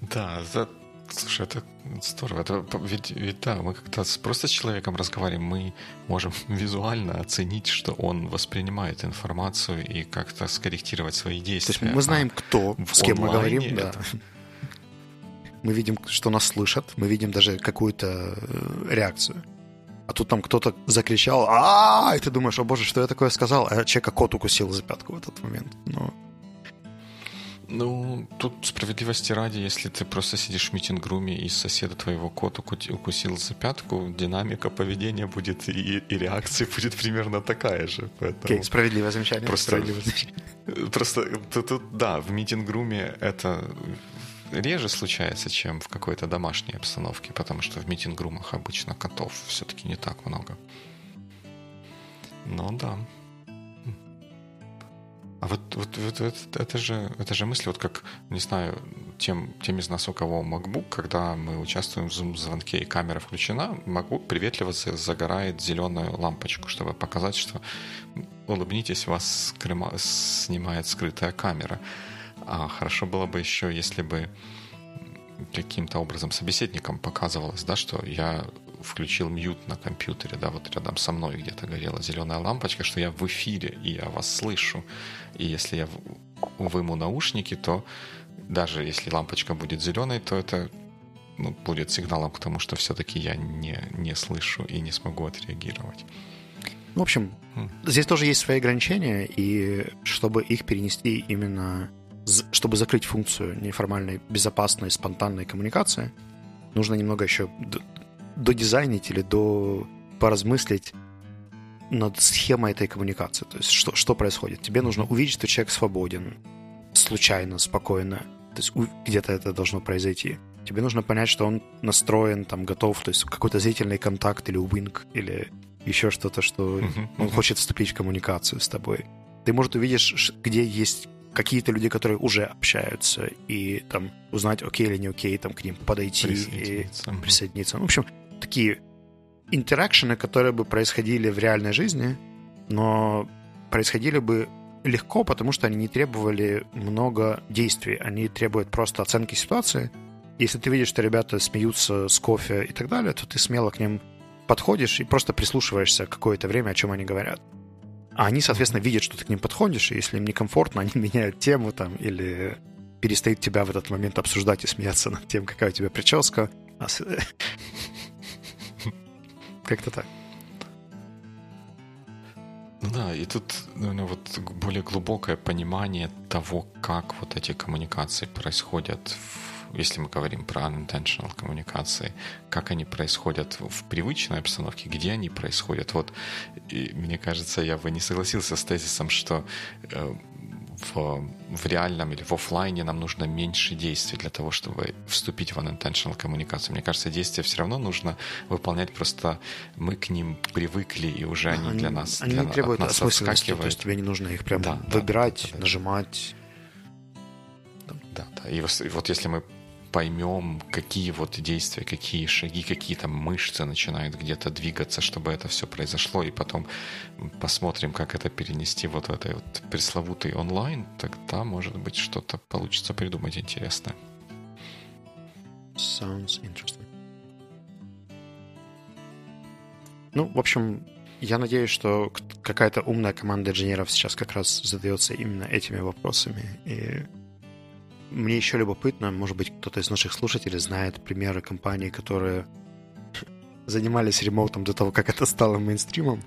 Да, это, слушай, это здорово. Это, ведь, ведь да, мы как-то просто с человеком разговариваем, мы можем визуально оценить, что он воспринимает информацию и как-то скорректировать свои действия. То есть мы знаем, кто, а с кем мы говорим, да. Это мы видим, что нас слышат, мы видим даже какую-то э, реакцию. А тут там кто-то закричал, а и ты думаешь, о боже, что я такое сказал? А человека кот укусил за пятку в этот момент. Но... Ну, тут справедливости ради, если ты просто сидишь в митинг-руме и соседа твоего кот укусил за пятку, динамика поведения будет и, и реакция будет примерно такая же. Поэтому... Okay, справедливое замечание. Просто, справедливое замечание. просто тут, тут, да, в митинг-руме это реже случается, чем в какой-то домашней обстановке, потому что в митинг-румах обычно котов все-таки не так много. Ну да. А вот, вот, вот это, это, же, это же мысль, вот как, не знаю, тем, тем из нас, у кого MacBook, когда мы участвуем в Zoom-звонке и камера включена, MacBook приветливо загорает зеленую лампочку, чтобы показать, что улыбнитесь, вас снимает скрытая камера. А хорошо было бы еще, если бы каким-то образом собеседникам показывалось, да, что я включил мьют на компьютере, да, вот рядом со мной где-то горела зеленая лампочка, что я в эфире, и я вас слышу. И если я выму наушники, то даже если лампочка будет зеленой, то это ну, будет сигналом к тому, что все-таки я не, не слышу и не смогу отреагировать. В общем, mm. здесь тоже есть свои ограничения, и чтобы их перенести именно чтобы закрыть функцию неформальной, безопасной, спонтанной коммуникации, нужно немного еще додизайнить или до поразмыслить над схемой этой коммуникации. То есть что, что происходит? Тебе нужно увидеть, что человек свободен, случайно, спокойно. То есть где-то это должно произойти. Тебе нужно понять, что он настроен, там, готов, то есть какой-то зрительный контакт или уинк, или еще что-то, что uh-huh, он uh-huh. хочет вступить в коммуникацию с тобой. Ты, может, увидишь, где есть какие-то люди, которые уже общаются, и там узнать, окей или не окей, там к ним подойти присоединиться. и присоединиться. Ну, в общем, такие интеракшены, которые бы происходили в реальной жизни, но происходили бы легко, потому что они не требовали много действий. Они требуют просто оценки ситуации. Если ты видишь, что ребята смеются с кофе и так далее, то ты смело к ним подходишь и просто прислушиваешься какое-то время, о чем они говорят. А они, соответственно, видят, что ты к ним подходишь, и если им некомфортно, они меняют тему там или перестают тебя в этот момент обсуждать и смеяться над тем, какая у тебя прическа. Как-то так. Ну да, и тут наверное, вот более глубокое понимание того, как вот эти коммуникации происходят в если мы говорим про unintentional коммуникации, как они происходят в привычной обстановке, где они происходят. Вот и мне кажется, я бы не согласился с тезисом, что э, в, в реальном или в офлайне нам нужно меньше действий для того, чтобы вступить в unintentional коммуникацию. Мне кажется, действия все равно нужно выполнять, просто мы к ним привыкли, и уже они, они для нас Они для, не требуют нас осмысленности, то есть тебе не нужно их прям да, выбирать, да, да, да, нажимать. Да, да. И вот если мы поймем, какие вот действия, какие шаги, какие там мышцы начинают где-то двигаться, чтобы это все произошло, и потом посмотрим, как это перенести вот в этой вот пресловутый онлайн, тогда, может быть, что-то получится придумать интересное. Sounds interesting. Ну, в общем, я надеюсь, что какая-то умная команда инженеров сейчас как раз задается именно этими вопросами и мне еще любопытно, может быть, кто-то из наших слушателей знает примеры компаний, которые занимались ремоутом до того, как это стало мейнстримом,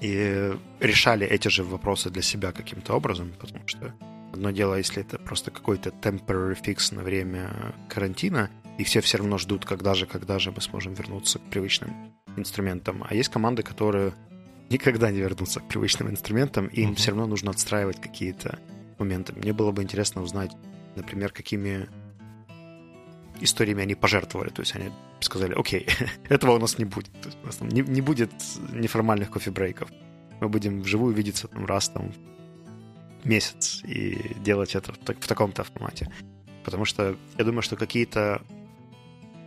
и решали эти же вопросы для себя каким-то образом, потому что одно дело, если это просто какой-то temporary fix на время карантина, и все все равно ждут, когда же, когда же мы сможем вернуться к привычным инструментам. А есть команды, которые никогда не вернутся к привычным инструментам, и им mm-hmm. все равно нужно отстраивать какие-то моменты. Мне было бы интересно узнать, например, какими историями они пожертвовали. То есть они сказали, окей, этого у нас не будет. У нас не, не будет неформальных кофе-брейков. Мы будем вживую видеться там раз там месяц и делать это в, в таком-то автомате. Потому что я думаю, что какие-то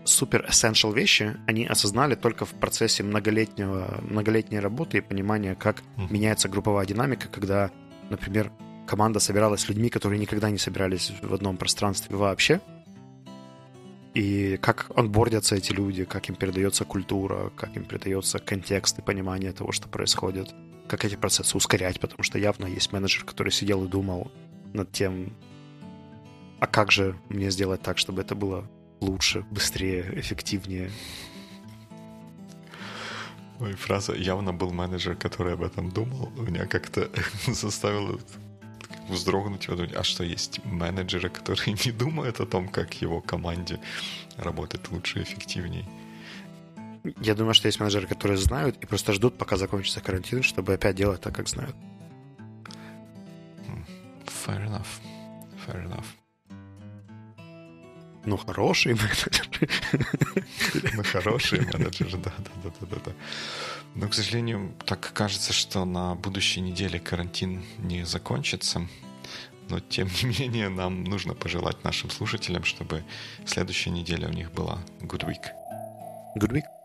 супер essential вещи они осознали только в процессе многолетнего, многолетней работы и понимания, как меняется групповая динамика, когда, например, команда собиралась с людьми, которые никогда не собирались в одном пространстве вообще, и как онбордятся эти люди, как им передается культура, как им передается контекст и понимание того, что происходит, как эти процессы ускорять, потому что явно есть менеджер, который сидел и думал над тем, а как же мне сделать так, чтобы это было лучше, быстрее, эффективнее. Ой, фраза «явно был менеджер, который об этом думал» меня как-то заставила вздрогнуть, подумать, а что есть менеджеры, которые не думают о том, как его команде работать лучше и эффективнее? Я думаю, что есть менеджеры, которые знают и просто ждут, пока закончится карантин, чтобы опять делать так, как знают. Fair enough. Fair enough. Ну, хороший менеджер. Ну, хороший менеджер, да, да, да, да, да. Но, к сожалению, так кажется, что на будущей неделе карантин не закончится. Но, тем не менее, нам нужно пожелать нашим слушателям, чтобы следующая неделя у них была good week. Good week.